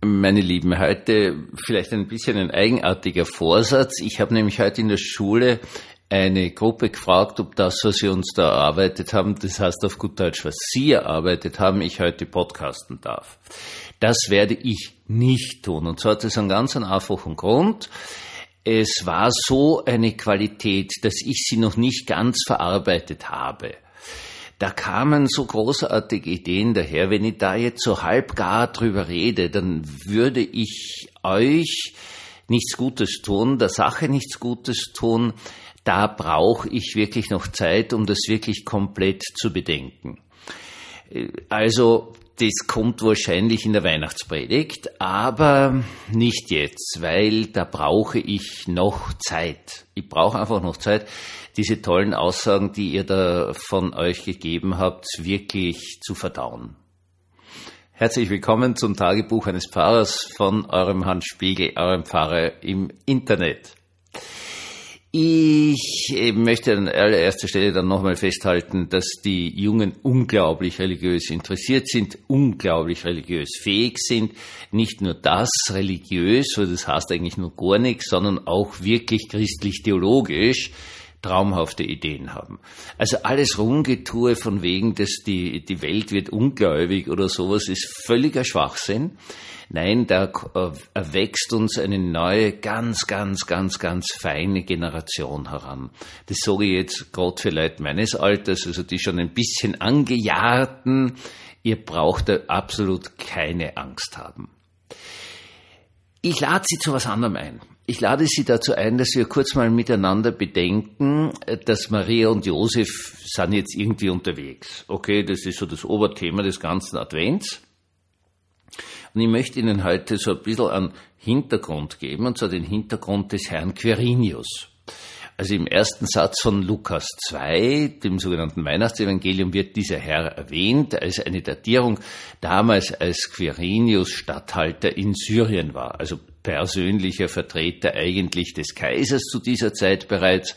Meine Lieben, heute vielleicht ein bisschen ein eigenartiger Vorsatz. Ich habe nämlich heute in der Schule eine Gruppe gefragt, ob das, was sie uns da erarbeitet haben, das heißt auf gut Deutsch, was sie erarbeitet haben, ich heute podcasten darf. Das werde ich nicht tun. Und zwar hat es einen ganz einfachen Grund. Es war so eine Qualität, dass ich sie noch nicht ganz verarbeitet habe. Da kamen so großartige Ideen daher. Wenn ich da jetzt so halb gar drüber rede, dann würde ich euch nichts Gutes tun, der Sache nichts Gutes tun. Da brauche ich wirklich noch Zeit, um das wirklich komplett zu bedenken. Also das kommt wahrscheinlich in der Weihnachtspredigt, aber nicht jetzt, weil da brauche ich noch Zeit. Ich brauche einfach noch Zeit, diese tollen Aussagen, die ihr da von euch gegeben habt, wirklich zu verdauen. Herzlich willkommen zum Tagebuch eines Pfarrers von eurem Hans Spiegel, eurem Pfarrer im Internet. Ich möchte an allererster Stelle dann nochmal festhalten, dass die Jungen unglaublich religiös interessiert sind, unglaublich religiös fähig sind. Nicht nur das religiös, weil das heißt eigentlich nur gar nichts, sondern auch wirklich christlich-theologisch traumhafte Ideen haben. Also alles Rumgetue von wegen, dass die, die Welt wird ungläubig oder sowas ist völliger Schwachsinn. Nein, da erwächst uns eine neue, ganz, ganz, ganz, ganz feine Generation heran. Das sage ich jetzt gerade für Leute meines Alters, also die schon ein bisschen angejahrten. Ihr braucht absolut keine Angst haben. Ich lade Sie zu was anderem ein. Ich lade Sie dazu ein, dass wir kurz mal miteinander bedenken, dass Maria und Josef sind jetzt irgendwie unterwegs. Okay, das ist so das Oberthema des ganzen Advents. Und ich möchte Ihnen heute so ein bisschen einen Hintergrund geben, und zwar den Hintergrund des Herrn Quirinius. Also im ersten Satz von Lukas 2, dem sogenannten Weihnachtsevangelium, wird dieser Herr erwähnt als eine Datierung damals als Quirinius Statthalter in Syrien war, also persönlicher Vertreter eigentlich des Kaisers zu dieser Zeit bereits.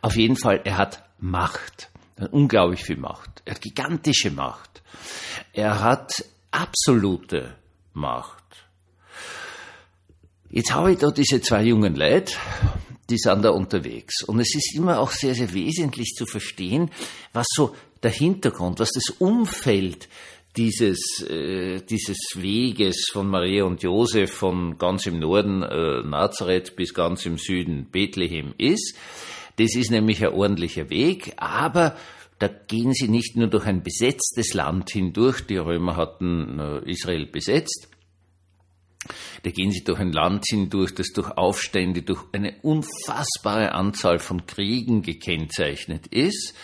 Auf jeden Fall, er hat Macht, unglaublich viel Macht, er hat gigantische Macht, er hat absolute macht. Jetzt habe ich da diese zwei jungen Leute, die sind da unterwegs. Und es ist immer auch sehr, sehr wesentlich zu verstehen, was so der Hintergrund, was das Umfeld dieses, äh, dieses Weges von Maria und Josef von ganz im Norden äh, Nazareth bis ganz im Süden Bethlehem ist. Das ist nämlich ein ordentlicher Weg, aber da gehen sie nicht nur durch ein besetztes Land hindurch, die Römer hatten äh, Israel besetzt, da gehen sie durch ein Land hindurch, das durch Aufstände, durch eine unfassbare Anzahl von Kriegen gekennzeichnet ist,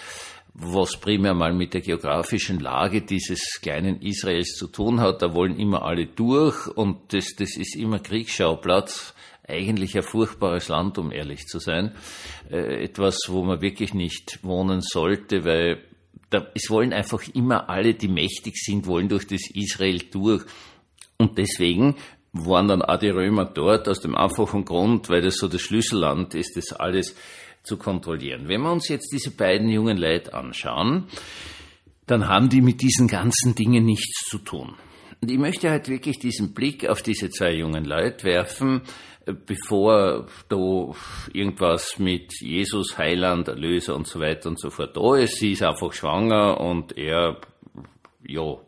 was primär mal mit der geografischen Lage dieses kleinen Israels zu tun hat. Da wollen immer alle durch und das, das ist immer Kriegsschauplatz eigentlich ein furchtbares Land, um ehrlich zu sein. Äh, etwas, wo man wirklich nicht wohnen sollte, weil da, es wollen einfach immer alle, die mächtig sind, wollen durch das Israel durch. Und deswegen waren dann auch die Römer dort aus dem einfachen Grund, weil das so das Schlüsselland ist, das alles zu kontrollieren. Wenn wir uns jetzt diese beiden jungen Leute anschauen, dann haben die mit diesen ganzen Dingen nichts zu tun. Und ich möchte halt wirklich diesen Blick auf diese zwei jungen Leute werfen, bevor da irgendwas mit Jesus, Heiland, Erlöser und so weiter und so fort da ist. Sie ist einfach schwanger und er, ja,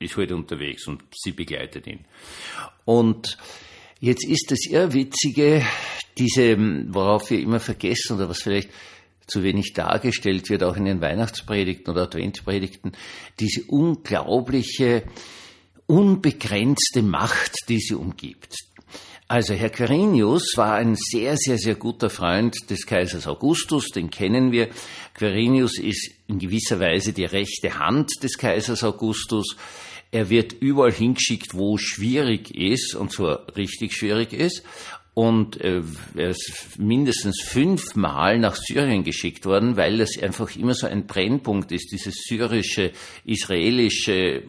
ist halt unterwegs und sie begleitet ihn. Und jetzt ist das Irrwitzige, diese, worauf wir immer vergessen oder was vielleicht zu wenig dargestellt wird, auch in den Weihnachtspredigten oder Adventpredigten, diese unglaubliche, unbegrenzte Macht, die sie umgibt. Also Herr Quirinius war ein sehr, sehr, sehr guter Freund des Kaisers Augustus, den kennen wir. Quirinius ist in gewisser Weise die rechte Hand des Kaisers Augustus. Er wird überall hingeschickt, wo schwierig ist, und zwar richtig schwierig ist. Und äh, er ist mindestens fünfmal nach Syrien geschickt worden, weil das einfach immer so ein Brennpunkt ist, dieses syrische, israelische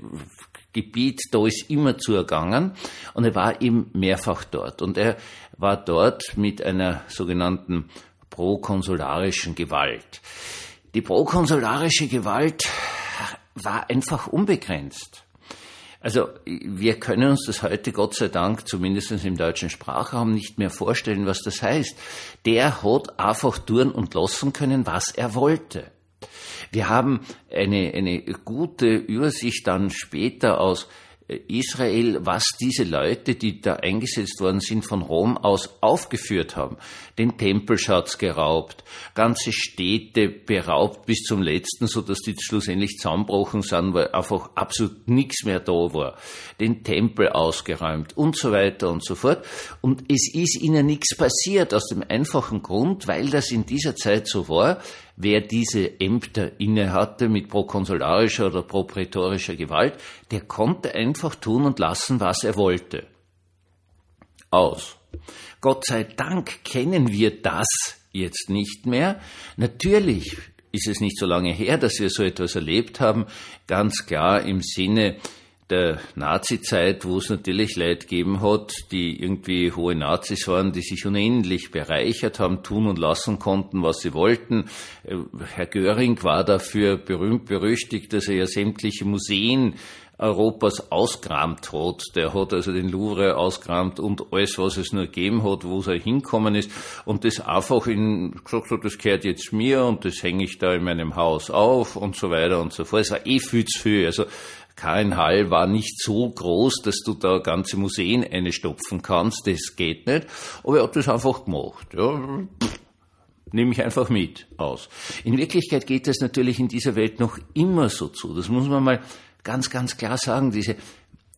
Gebiet, da ist immer zuergangen und er war eben mehrfach dort. Und er war dort mit einer sogenannten prokonsularischen Gewalt. Die prokonsularische Gewalt war einfach unbegrenzt. Also wir können uns das heute Gott sei Dank, zumindest im deutschen Sprachraum, nicht mehr vorstellen, was das heißt. Der hat einfach tun und lassen können, was er wollte. Wir haben eine, eine gute Übersicht dann später aus Israel, was diese Leute, die da eingesetzt worden sind, von Rom aus aufgeführt haben. Den Tempelschatz geraubt, ganze Städte beraubt bis zum letzten, so dass die schlussendlich zusammenbrochen sind, weil einfach absolut nichts mehr da war. Den Tempel ausgeräumt und so weiter und so fort. Und es ist ihnen nichts passiert aus dem einfachen Grund, weil das in dieser Zeit so war, wer diese Ämter innehatte mit prokonsularischer oder proprätorischer Gewalt, der konnte einfach tun und lassen, was er wollte. Aus. Gott sei Dank kennen wir das jetzt nicht mehr. Natürlich ist es nicht so lange her, dass wir so etwas erlebt haben, ganz klar im Sinne der Nazi-Zeit, wo es natürlich Leute gegeben hat, die irgendwie hohe Nazis waren, die sich unendlich bereichert haben, tun und lassen konnten, was sie wollten. Äh, Herr Göring war dafür berühmt berüchtigt, dass er ja sämtliche Museen Europas auskramt hat. Der hat also den Louvre auskramt und alles, was es nur gegeben hat, wo er hinkommen ist und das einfach in, gesagt hat, das gehört jetzt mir und das hänge ich da in meinem Haus auf und so weiter und so fort. Es war eh viel zu viel. Also kein Hall war nicht so groß, dass du da ganze Museen einstopfen kannst. Das geht nicht. Aber er hat das einfach gemacht. Ja, nehme ich einfach mit aus. In Wirklichkeit geht das natürlich in dieser Welt noch immer so zu. Das muss man mal ganz, ganz klar sagen. Diese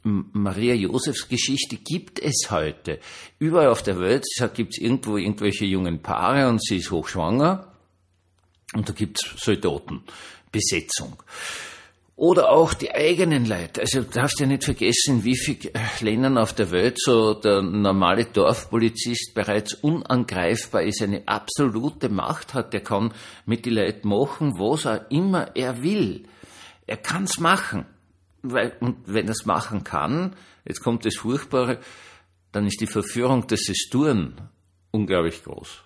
Maria Josefs Geschichte gibt es heute. Überall auf der Welt gibt es irgendwo irgendwelche jungen Paare und sie ist hochschwanger. Und da gibt es Soldatenbesetzung. Oder auch die eigenen Leute. Also du darfst ja nicht vergessen, wie viele Ländern auf der Welt so der normale Dorfpolizist bereits unangreifbar ist, eine absolute Macht hat. Der kann mit den Leuten machen, was er immer er will. Er kann's machen. Und wenn er es machen kann, jetzt kommt das Furchtbare, dann ist die Verführung des es tun unglaublich groß.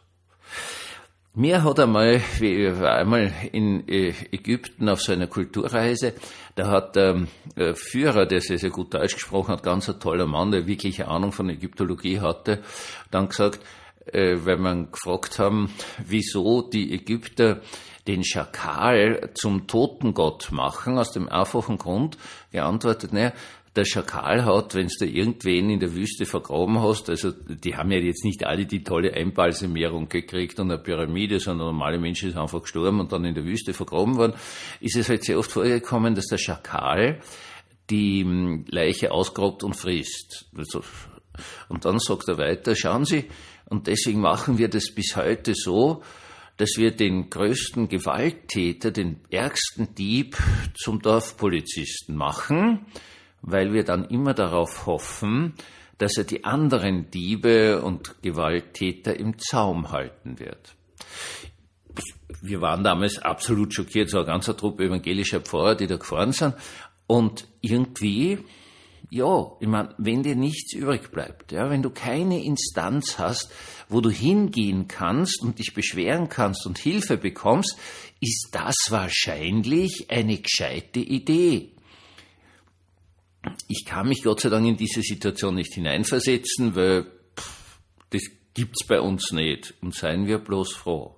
Mir hat einmal, ich war einmal in äh, Ägypten auf so einer Kulturreise, da hat der ähm, Führer, der sehr, sehr gut Deutsch gesprochen hat, ganz ein toller Mann, der wirkliche Ahnung von Ägyptologie hatte, dann gesagt, äh, weil man gefragt haben, wieso die Ägypter den Schakal zum Totengott machen, aus dem einfachen Grund geantwortet, naja, der Schakal hat, wenn du irgendwen in der Wüste vergraben hast, also die haben ja jetzt nicht alle die tolle Einbalsamierung gekriegt und eine Pyramide, sondern normale Menschen sind einfach gestorben und dann in der Wüste vergraben worden, ist es halt sehr oft vorgekommen, dass der Schakal die hm, Leiche ausgrabt und frisst. Also, und dann sagt er weiter, schauen Sie, und deswegen machen wir das bis heute so, dass wir den größten Gewalttäter, den ärgsten Dieb zum Dorfpolizisten machen, weil wir dann immer darauf hoffen, dass er die anderen Diebe und Gewalttäter im Zaum halten wird. Wir waren damals absolut schockiert, so eine ganze Truppe evangelischer Pfarrer, die da gefahren sind. Und irgendwie, ja, ich meine, wenn dir nichts übrig bleibt, ja, wenn du keine Instanz hast, wo du hingehen kannst und dich beschweren kannst und Hilfe bekommst, ist das wahrscheinlich eine gescheite Idee. Ich kann mich Gott sei Dank in diese Situation nicht hineinversetzen, weil pff, das gibt's bei uns nicht und seien wir bloß froh.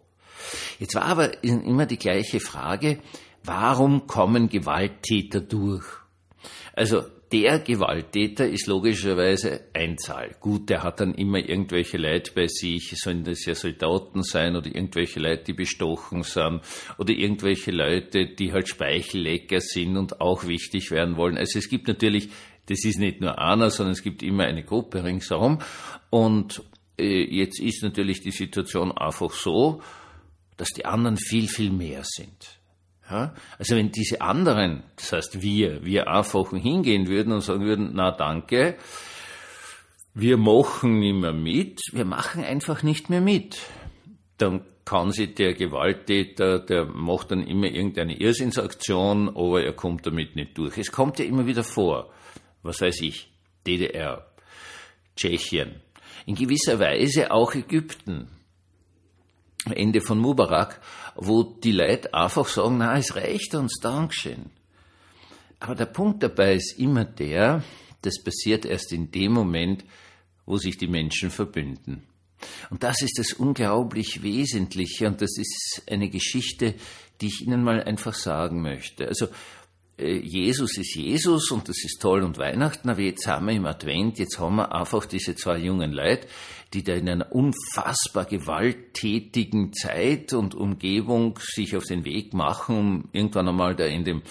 Jetzt war aber immer die gleiche Frage, warum kommen Gewalttäter durch? Also der Gewalttäter ist logischerweise Einzahl. Gut, der hat dann immer irgendwelche Leute bei sich, sollen das ja Soldaten sein oder irgendwelche Leute, die bestochen sind oder irgendwelche Leute, die halt Speichellecker sind und auch wichtig werden wollen. Also es gibt natürlich, das ist nicht nur einer, sondern es gibt immer eine Gruppe ringsherum. Und äh, jetzt ist natürlich die Situation einfach so, dass die anderen viel, viel mehr sind. Ja? Also wenn diese anderen, das heißt wir, wir einfach hingehen würden und sagen würden, na danke, wir machen nicht mehr mit, wir machen einfach nicht mehr mit. Dann kann sich der Gewalttäter, der macht dann immer irgendeine Irrsinnsaktion, aber er kommt damit nicht durch. Es kommt ja immer wieder vor, was weiß ich, DDR, Tschechien, in gewisser Weise auch Ägypten, Ende von Mubarak, wo die Leute einfach sagen, na, es reicht uns, Dankeschön. Aber der Punkt dabei ist immer der, das passiert erst in dem Moment, wo sich die Menschen verbünden. Und das ist das unglaublich Wesentliche und das ist eine Geschichte, die ich Ihnen mal einfach sagen möchte. Also Jesus ist Jesus und das ist toll und Weihnachten, aber jetzt haben wir im Advent, jetzt haben wir einfach diese zwei jungen Leute, die da in einer unfassbar gewalttätigen Zeit und Umgebung sich auf den Weg machen, um irgendwann einmal da in dem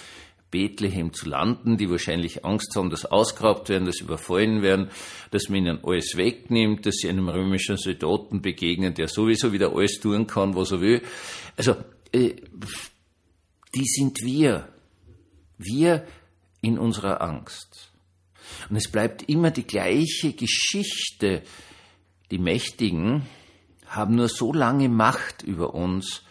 Bethlehem zu landen, die wahrscheinlich Angst haben, dass ausgeraubt werden, dass überfallen werden, dass man ihnen alles wegnimmt, dass sie einem römischen Soldaten begegnen, der sowieso wieder alles tun kann, was er will. Also, äh, die sind wir. Wir in unserer Angst. Und es bleibt immer die gleiche Geschichte. Die Mächtigen haben nur so lange Macht über uns,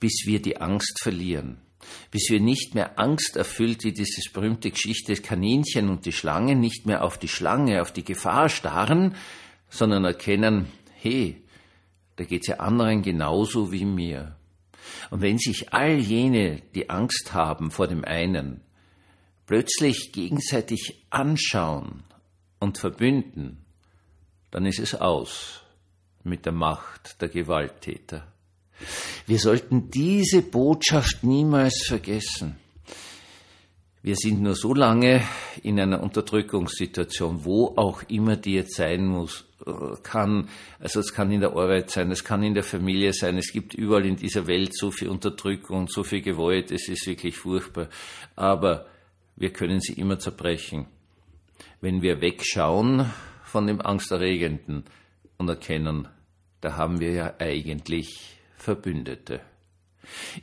bis wir die Angst verlieren bis wir nicht mehr Angst erfüllt, wie dieses berühmte Geschichte des Kaninchen und die Schlange, nicht mehr auf die Schlange, auf die Gefahr starren, sondern erkennen, hey, da geht's ja anderen genauso wie mir. Und wenn sich all jene, die Angst haben vor dem einen, plötzlich gegenseitig anschauen und verbünden, dann ist es aus mit der Macht der Gewalttäter. Wir sollten diese Botschaft niemals vergessen. Wir sind nur so lange in einer Unterdrückungssituation, wo auch immer die jetzt sein muss, kann, also es kann in der Arbeit sein, es kann in der Familie sein, es gibt überall in dieser Welt so viel Unterdrückung, so viel Gewalt, es ist wirklich furchtbar. Aber wir können sie immer zerbrechen, wenn wir wegschauen von dem Angsterregenden und erkennen, da haben wir ja eigentlich Verbündete.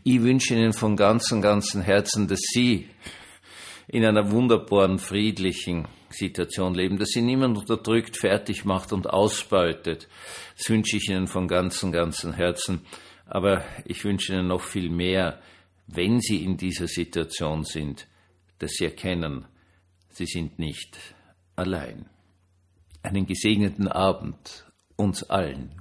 Ich wünsche Ihnen von ganzem, ganzem Herzen, dass Sie in einer wunderbaren, friedlichen Situation leben, dass Sie niemand unterdrückt, fertig macht und ausbeutet. Das wünsche ich Ihnen von ganzem, ganzem Herzen. Aber ich wünsche Ihnen noch viel mehr, wenn Sie in dieser Situation sind, dass Sie erkennen, Sie sind nicht allein. Einen gesegneten Abend uns allen.